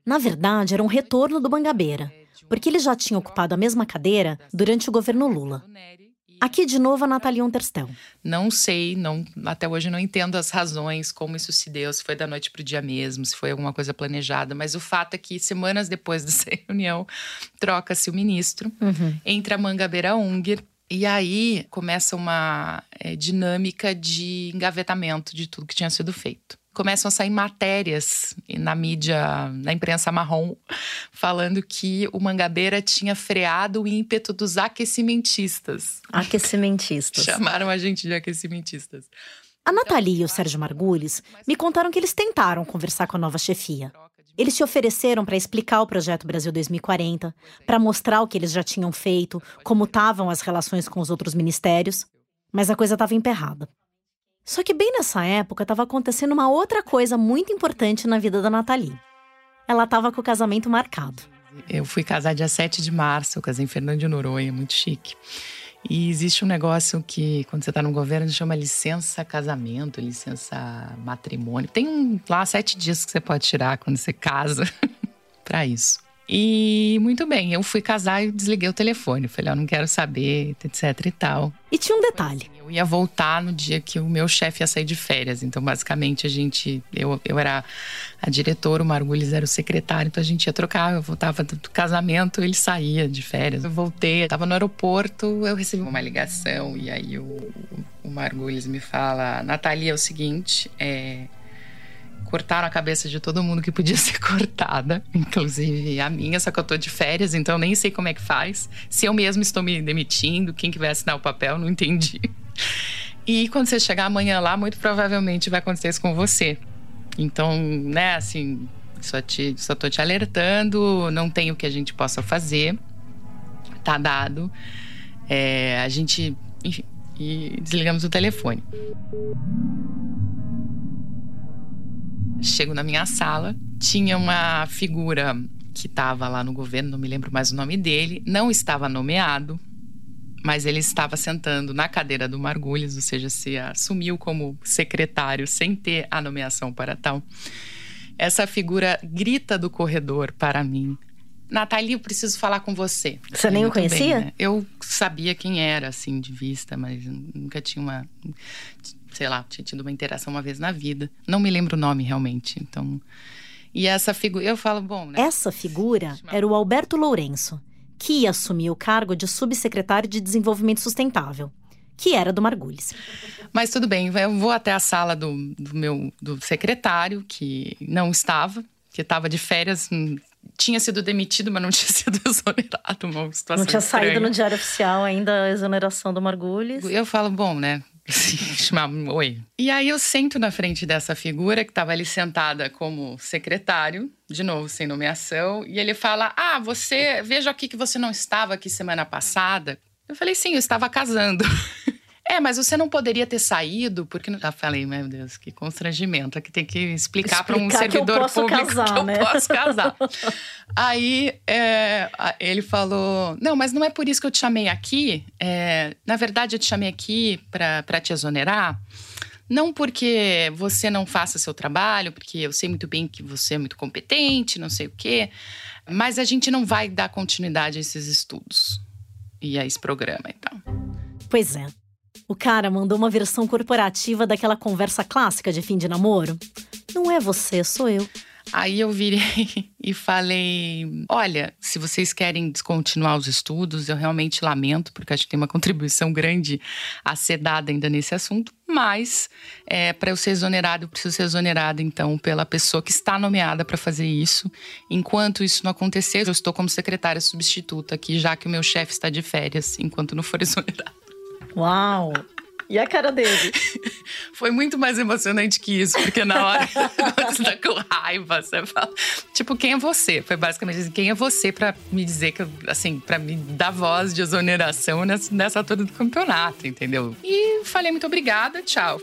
S1: Na verdade, era um retorno do Mangabeira, porque ele já tinha ocupado a mesma cadeira durante o governo Lula. Aqui de novo a Nathalie Unterstel.
S4: Não sei, não, até hoje não entendo as razões, como isso se deu, se foi da noite para o dia mesmo, se foi alguma coisa planejada, mas o fato é que semanas depois dessa reunião, troca-se o ministro, uhum. entra a Mangabeira Unger, e aí começa uma é, dinâmica de engavetamento de tudo que tinha sido feito começam a sair matérias na mídia, na imprensa marrom, falando que o Mangabeira tinha freado o ímpeto dos aquecimentistas.
S1: Aquecimentistas.
S4: Chamaram a gente de aquecimentistas.
S1: A Nathalie e o Sérgio Margulis me contaram que eles tentaram conversar com a nova chefia. Eles se ofereceram para explicar o projeto Brasil 2040, para mostrar o que eles já tinham feito, como estavam as relações com os outros ministérios, mas a coisa estava emperrada. Só que bem nessa época estava acontecendo uma outra coisa muito importante na vida da Nathalie. Ela estava com o casamento marcado.
S4: Eu fui casar dia 7 de março, eu casei em Fernando de Noronha, muito chique. E existe um negócio que, quando você está no governo, chama licença casamento, licença matrimônio. Tem um, lá sete dias que você pode tirar quando você casa para isso. E muito bem, eu fui casar e desliguei o telefone. Falei, eu não quero saber, etc e tal.
S1: E tinha um detalhe.
S4: Eu ia voltar no dia que o meu chefe ia sair de férias. Então, basicamente, a gente. Eu, eu era a diretora, o Margulis era o secretário, então a gente ia trocar. Eu voltava do casamento, ele saía de férias. Eu voltei, estava no aeroporto, eu recebi uma ligação. E aí o, o Margulis me fala: Natalia, é o seguinte, é cortaram a cabeça de todo mundo que podia ser cortada, inclusive a minha, só que eu tô de férias, então nem sei como é que faz. Se eu mesmo estou me demitindo, quem que vai assinar o papel, não entendi. E quando você chegar amanhã lá, muito provavelmente vai acontecer isso com você. Então, né, assim, só, te, só tô te alertando, não tem o que a gente possa fazer, tá dado. É, a gente, enfim, e desligamos o telefone. Chego na minha sala, tinha uma figura que estava lá no governo, não me lembro mais o nome dele, não estava nomeado, mas ele estava sentando na cadeira do Margulhos, ou seja, se assumiu como secretário sem ter a nomeação para tal. Essa figura grita do corredor para mim: Nathalie, eu preciso falar com você.
S1: Você nem o conhecia? Bem, né?
S4: Eu sabia quem era, assim, de vista, mas nunca tinha uma sei lá, tinha tido uma interação uma vez na vida. Não me lembro o nome realmente. Então, e essa figura, eu falo, bom, né?
S1: Essa figura era o Alberto Lourenço, que ia assumir o cargo de subsecretário de Desenvolvimento Sustentável, que era do Margulis.
S4: Mas tudo bem, eu vou até a sala do, do meu do secretário, que não estava, que estava de férias, hum, tinha sido demitido, mas não tinha sido exonerado. Uma situação
S1: não tinha
S4: estranha.
S1: saído no Diário Oficial ainda a exoneração do Margulis.
S4: Eu falo, bom, né? Oi. E aí eu sento na frente dessa figura que estava ali sentada como secretário, de novo sem nomeação, e ele fala: "Ah, você, vejo aqui que você não estava aqui semana passada". Eu falei: "Sim, eu estava casando". É, mas você não poderia ter saído, porque. Já falei, meu Deus, que constrangimento. Aqui tem que explicar, explicar para um servidor público casar, que eu né? posso casar. Aí é, ele falou: Não, mas não é por isso que eu te chamei aqui. É, na verdade, eu te chamei aqui para te exonerar. Não porque você não faça seu trabalho, porque eu sei muito bem que você é muito competente, não sei o quê, mas a gente não vai dar continuidade a esses estudos e a esse programa e então. tal.
S1: Pois é. O cara mandou uma versão corporativa daquela conversa clássica de fim de namoro. Não é você, sou eu.
S4: Aí eu virei e falei: olha, se vocês querem descontinuar os estudos, eu realmente lamento, porque acho que tem uma contribuição grande a ser dada ainda nesse assunto, mas é, para eu ser exonerado, eu preciso ser exonerado, então, pela pessoa que está nomeada para fazer isso. Enquanto isso não acontecer, eu estou como secretária substituta aqui, já que o meu chefe está de férias, enquanto não for exonerado.
S1: Uau! E a cara dele?
S4: Foi muito mais emocionante que isso, porque na hora você tá com raiva, você fala, tipo, quem é você? Foi basicamente assim, quem é você para me dizer que, assim, para me dar voz de exoneração nessa, nessa altura do campeonato, entendeu? E falei muito obrigada, tchau.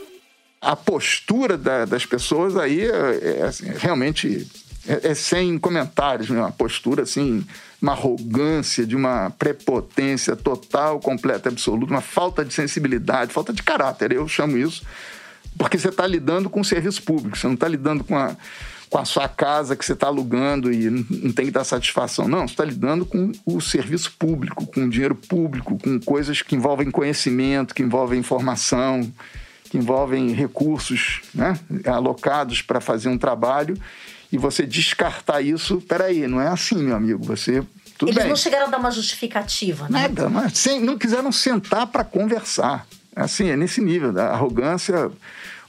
S2: A postura da, das pessoas aí é, é assim, realmente é, é, sem comentários, né? uma postura assim, uma arrogância, de uma prepotência total, completa, absoluta, uma falta de sensibilidade, falta de caráter, eu chamo isso, porque você está lidando com o serviço público, você não está lidando com a, com a sua casa que você está alugando e não tem que dar satisfação. Não, você está lidando com o serviço público, com o dinheiro público, com coisas que envolvem conhecimento, que envolvem informação, que envolvem recursos né, alocados para fazer um trabalho e você descartar isso, peraí, não é assim, meu amigo. Você. Tudo
S1: Eles
S2: bem.
S1: não chegaram a dar uma justificativa, né?
S2: Nada, mas sem, não quiseram sentar para conversar. Assim, é nesse nível da arrogância,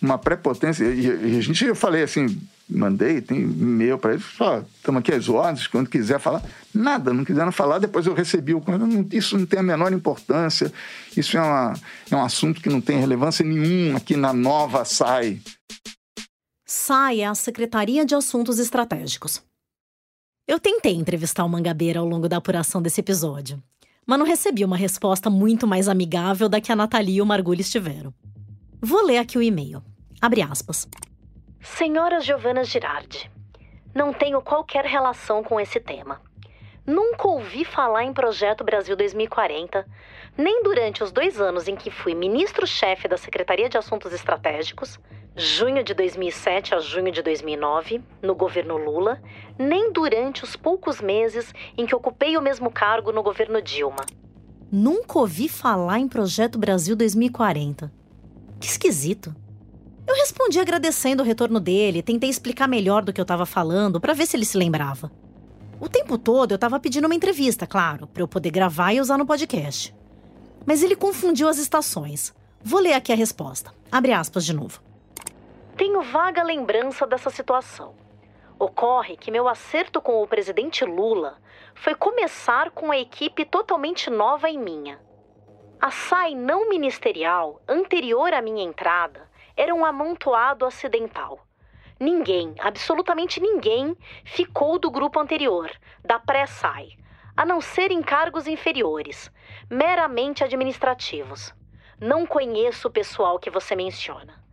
S2: uma prepotência. E, e a gente, eu falei assim, mandei, tem e-mail para eles, só estamos aqui às ordens, quando quiser falar. Nada, não quiseram falar, depois eu recebi o. Isso não tem a menor importância, isso é, uma, é um assunto que não tem relevância nenhuma aqui na nova SAI.
S1: SAI a Secretaria de Assuntos Estratégicos. Eu tentei entrevistar o Mangabeira ao longo da apuração desse episódio, mas não recebi uma resposta muito mais amigável da que a Nathalie e o Margulhos tiveram. Vou ler aqui o e-mail. Abre aspas. Senhora Giovanna Girardi, não tenho qualquer relação com esse tema. Nunca ouvi falar em Projeto Brasil 2040, nem durante os dois anos em que fui ministro-chefe da Secretaria de Assuntos Estratégicos, junho de 2007 a junho de 2009, no governo Lula, nem durante os poucos meses em que ocupei o mesmo cargo no governo Dilma. Nunca ouvi falar em Projeto Brasil 2040. Que esquisito. Eu respondi agradecendo o retorno dele, tentei explicar melhor do que eu estava falando para ver se ele se lembrava. O tempo todo eu estava pedindo uma entrevista, claro, para eu poder gravar e usar no podcast. Mas ele confundiu as estações. Vou ler aqui a resposta. Abre aspas de novo. Tenho vaga lembrança dessa situação. Ocorre que meu acerto com o presidente Lula foi começar com a equipe totalmente nova em minha. A SAI não ministerial, anterior à minha entrada, era um amontoado acidental. Ninguém, absolutamente ninguém, ficou do grupo anterior, da pré-SAI, a não ser em cargos inferiores, meramente administrativos. Não conheço o pessoal que você menciona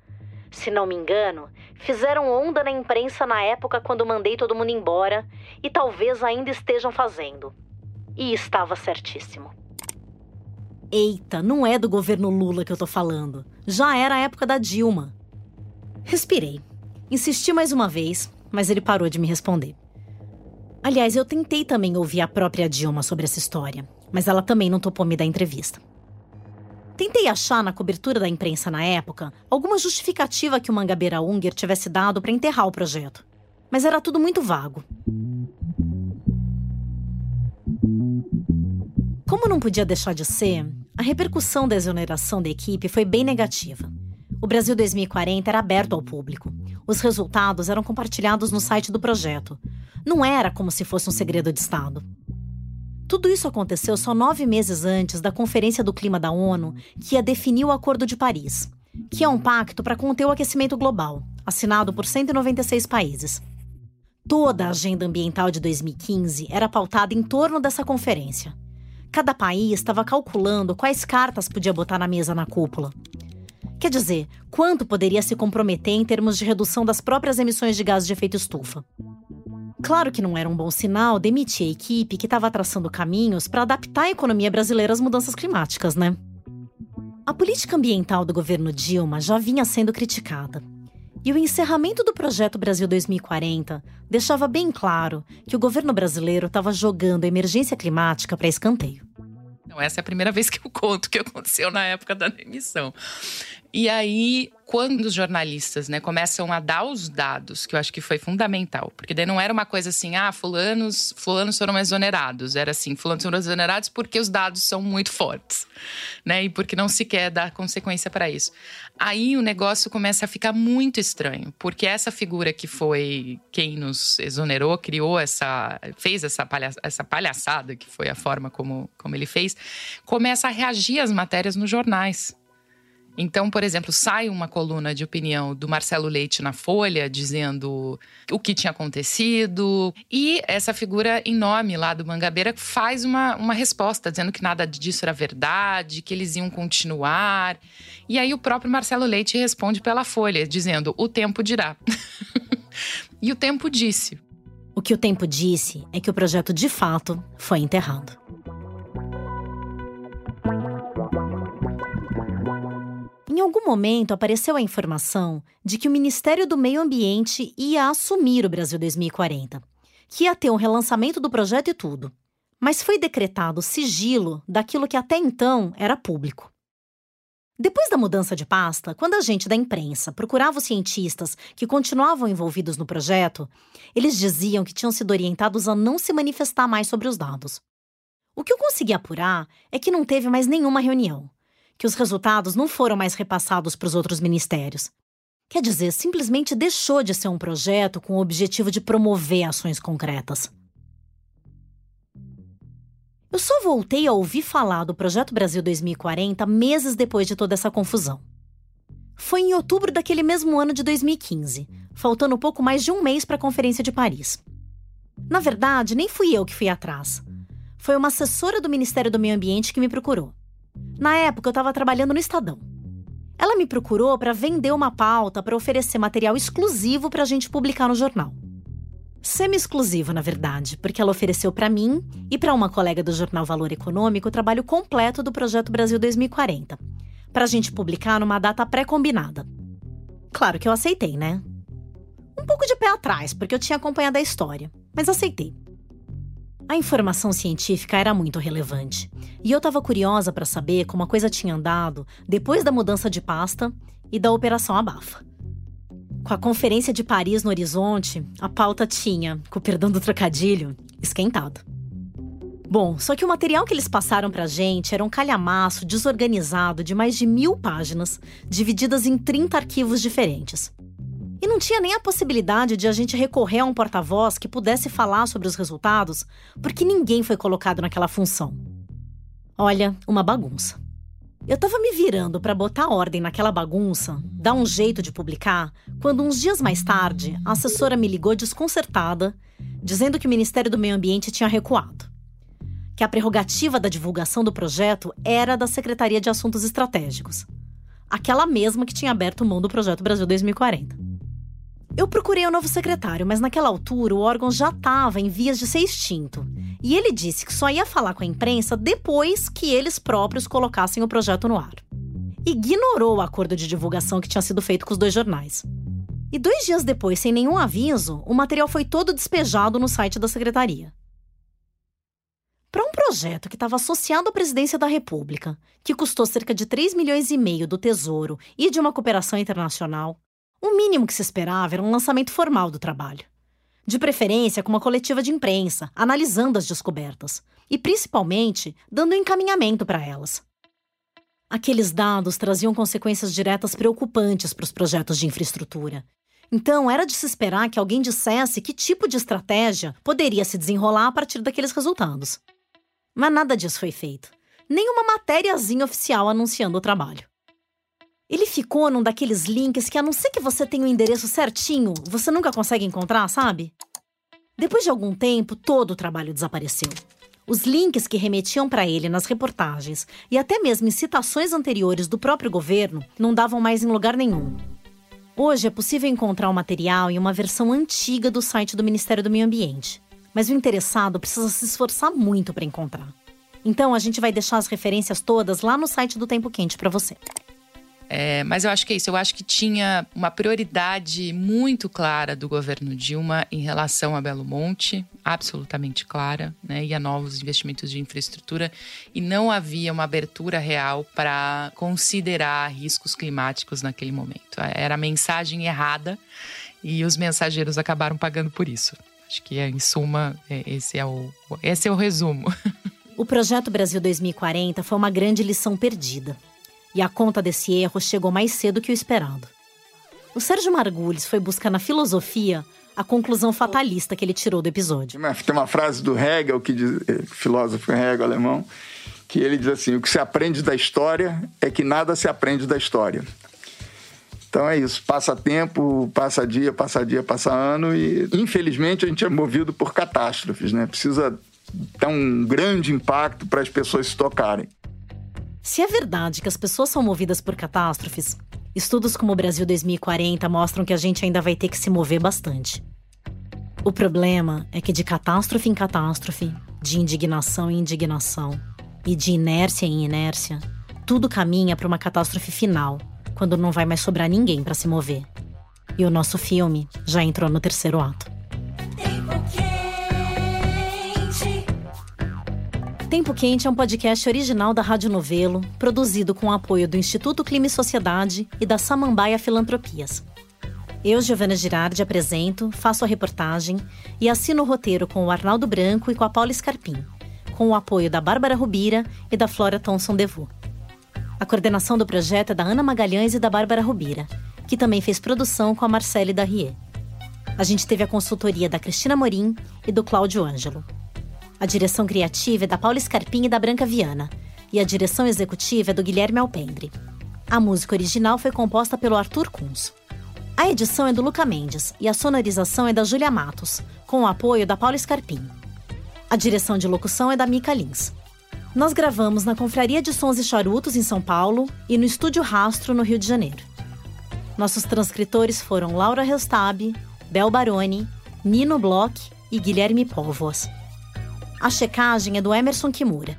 S1: se não me engano, fizeram onda na imprensa na época quando mandei todo mundo embora e talvez ainda estejam fazendo. E estava certíssimo. Eita, não é do governo Lula que eu tô falando. Já era a época da Dilma. Respirei. Insisti mais uma vez, mas ele parou de me responder. Aliás, eu tentei também ouvir a própria Dilma sobre essa história, mas ela também não topou me dar entrevista. Tentei achar na cobertura da imprensa na época alguma justificativa que o Mangabeira Unger tivesse dado para enterrar o projeto, mas era tudo muito vago. Como não podia deixar de ser, a repercussão da exoneração da equipe foi bem negativa. O Brasil 2040 era aberto ao público. Os resultados eram compartilhados no site do projeto. Não era como se fosse um segredo de Estado. Tudo isso aconteceu só nove meses antes da Conferência do Clima da ONU, que ia definir o Acordo de Paris, que é um pacto para conter o aquecimento global, assinado por 196 países. Toda a agenda ambiental de 2015 era pautada em torno dessa conferência. Cada país estava calculando quais cartas podia botar na mesa na cúpula. Quer dizer, quanto poderia se comprometer em termos de redução das próprias emissões de gases de efeito estufa. Claro que não era um bom sinal demitir a equipe que estava traçando caminhos para adaptar a economia brasileira às mudanças climáticas, né? A política ambiental do governo Dilma já vinha sendo criticada. E o encerramento do projeto Brasil 2040 deixava bem claro que o governo brasileiro estava jogando a emergência climática para escanteio.
S4: Não, essa é a primeira vez que eu conto o que aconteceu na época da demissão. E aí, quando os jornalistas né, começam a dar os dados, que eu acho que foi fundamental, porque daí não era uma coisa assim, ah, fulanos, fulanos foram exonerados. Era assim, fulanos foram exonerados porque os dados são muito fortes, né? E porque não se quer dar consequência para isso. Aí o negócio começa a ficar muito estranho, porque essa figura que foi quem nos exonerou, criou essa, fez essa, palha, essa palhaçada, que foi a forma como, como ele fez, começa a reagir às matérias nos jornais. Então, por exemplo, sai uma coluna de opinião do Marcelo Leite na Folha dizendo o que tinha acontecido. E essa figura em nome lá do Mangabeira faz uma, uma resposta dizendo que nada disso era verdade, que eles iam continuar. E aí o próprio Marcelo Leite responde pela Folha, dizendo: o tempo dirá. e o tempo disse.
S1: O que o tempo disse é que o projeto de fato foi enterrado. Em algum momento apareceu a informação de que o Ministério do Meio Ambiente ia assumir o Brasil 2040, que ia ter um relançamento do projeto e tudo. Mas foi decretado sigilo daquilo que até então era público. Depois da mudança de pasta, quando a gente da imprensa procurava os cientistas que continuavam envolvidos no projeto, eles diziam que tinham sido orientados a não se manifestar mais sobre os dados. O que eu consegui apurar é que não teve mais nenhuma reunião que os resultados não foram mais repassados para os outros ministérios. Quer dizer, simplesmente deixou de ser um projeto com o objetivo de promover ações concretas. Eu só voltei a ouvir falar do Projeto Brasil 2040 meses depois de toda essa confusão. Foi em outubro daquele mesmo ano de 2015, faltando pouco mais de um mês para a Conferência de Paris. Na verdade, nem fui eu que fui atrás. Foi uma assessora do Ministério do Meio Ambiente que me procurou. Na época, eu estava trabalhando no Estadão. Ela me procurou para vender uma pauta para oferecer material exclusivo para a gente publicar no jornal. Semi-exclusivo, na verdade, porque ela ofereceu para mim e para uma colega do jornal Valor Econômico o trabalho completo do Projeto Brasil 2040, para a gente publicar numa data pré-combinada. Claro que eu aceitei, né? Um pouco de pé atrás, porque eu tinha acompanhado a história, mas aceitei. A informação científica era muito relevante, e eu estava curiosa para saber como a coisa tinha andado depois da mudança de pasta e da Operação Abafa. Com a Conferência de Paris no horizonte, a pauta tinha, com o perdão do trocadilho, esquentado. Bom, só que o material que eles passaram pra gente era um calhamaço desorganizado de mais de mil páginas, divididas em 30 arquivos diferentes. E não tinha nem a possibilidade de a gente recorrer a um porta-voz que pudesse falar sobre os resultados, porque ninguém foi colocado naquela função. Olha, uma bagunça. Eu tava me virando para botar ordem naquela bagunça, dar um jeito de publicar, quando uns dias mais tarde, a assessora me ligou desconcertada, dizendo que o Ministério do Meio Ambiente tinha recuado. Que a prerrogativa da divulgação do projeto era da Secretaria de Assuntos Estratégicos, aquela mesma que tinha aberto mão do projeto Brasil 2040. Eu procurei o um novo secretário, mas naquela altura o órgão já estava em vias de ser extinto. E ele disse que só ia falar com a imprensa depois que eles próprios colocassem o projeto no ar. Ignorou o acordo de divulgação que tinha sido feito com os dois jornais. E dois dias depois, sem nenhum aviso, o material foi todo despejado no site da secretaria. Para um projeto que estava associado à presidência da República, que custou cerca de 3 milhões e meio do Tesouro e de uma cooperação internacional, o mínimo que se esperava era um lançamento formal do trabalho. De preferência com uma coletiva de imprensa, analisando as descobertas e, principalmente, dando encaminhamento para elas. Aqueles dados traziam consequências diretas preocupantes para os projetos de infraestrutura. Então, era de se esperar que alguém dissesse que tipo de estratégia poderia se desenrolar a partir daqueles resultados. Mas nada disso foi feito. Nenhuma matériazinha oficial anunciando o trabalho. Ele ficou num daqueles links que, a não ser que você tenha o endereço certinho, você nunca consegue encontrar, sabe? Depois de algum tempo, todo o trabalho desapareceu. Os links que remetiam para ele nas reportagens e até mesmo em citações anteriores do próprio governo não davam mais em lugar nenhum. Hoje é possível encontrar o material em uma versão antiga do site do Ministério do Meio Ambiente, mas o interessado precisa se esforçar muito para encontrar. Então a gente vai deixar as referências todas lá no site do Tempo Quente para você.
S4: É, mas eu acho que é isso. Eu acho que tinha uma prioridade muito clara do governo Dilma em relação a Belo Monte, absolutamente clara, né, e a novos investimentos de infraestrutura, e não havia uma abertura real para considerar riscos climáticos naquele momento. Era a mensagem errada e os mensageiros acabaram pagando por isso. Acho que, em suma, é, esse é o, esse é o resumo.
S1: O projeto Brasil 2040 foi uma grande lição perdida. E a conta desse erro chegou mais cedo que o esperado. O Sérgio Margulis foi buscar na filosofia a conclusão fatalista que ele tirou do episódio.
S2: Tem uma frase do Hegel, que diz, eh, filósofo Hegel alemão, que ele diz assim: o que se aprende da história é que nada se aprende da história. Então é isso, passa tempo, passa dia, passa dia, passa ano e infelizmente a gente é movido por catástrofes, né? Precisa ter um grande impacto para as pessoas se tocarem.
S1: Se é verdade que as pessoas são movidas por catástrofes, estudos como o Brasil 2040 mostram que a gente ainda vai ter que se mover bastante. O problema é que de catástrofe em catástrofe, de indignação em indignação e de inércia em inércia, tudo caminha para uma catástrofe final, quando não vai mais sobrar ninguém para se mover. E o nosso filme já entrou no terceiro ato. Tempo Quente é um podcast original da Rádio Novelo, produzido com o apoio do Instituto Clima e Sociedade e da Samambaia Filantropias. Eu, Giovana Girardi, apresento, faço a reportagem e assino o roteiro com o Arnaldo Branco e com a Paula Scarpim, com o apoio da Bárbara Rubira e da Flora Thomson Devu. A coordenação do projeto é da Ana Magalhães e da Bárbara Rubira, que também fez produção com a Marcele Darrier. A gente teve a consultoria da Cristina Morim e do Cláudio Ângelo. A direção criativa é da Paula Scarpim e da Branca Viana, e a direção executiva é do Guilherme Alpendre. A música original foi composta pelo Arthur Kunz. A edição é do Luca Mendes e a sonorização é da Júlia Matos, com o apoio da Paula Scarpim. A direção de locução é da Mica Lins. Nós gravamos na Confraria de Sons e Charutos, em São Paulo, e no Estúdio Rastro, no Rio de Janeiro. Nossos transcritores foram Laura Restab, Bel Baroni, Nino Bloch e Guilherme Póvoas. A checagem é do Emerson Kimura.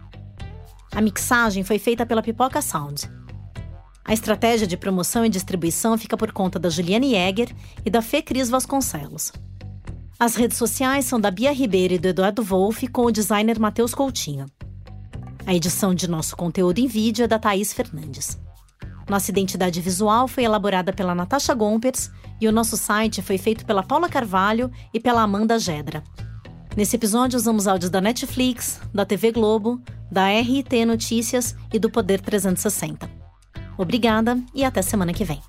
S1: A mixagem foi feita pela Pipoca Sound. A estratégia de promoção e distribuição fica por conta da Juliane Jäger e da Fê Cris Vasconcelos. As redes sociais são da Bia Ribeiro e do Eduardo Wolff com o designer Matheus Coutinho. A edição de nosso conteúdo em vídeo é da Thaís Fernandes. Nossa identidade visual foi elaborada pela Natasha Gompers e o nosso site foi feito pela Paula Carvalho e pela Amanda Gedra. Nesse episódio usamos áudios da Netflix, da TV Globo, da RT Notícias e do Poder 360. Obrigada e até semana que vem.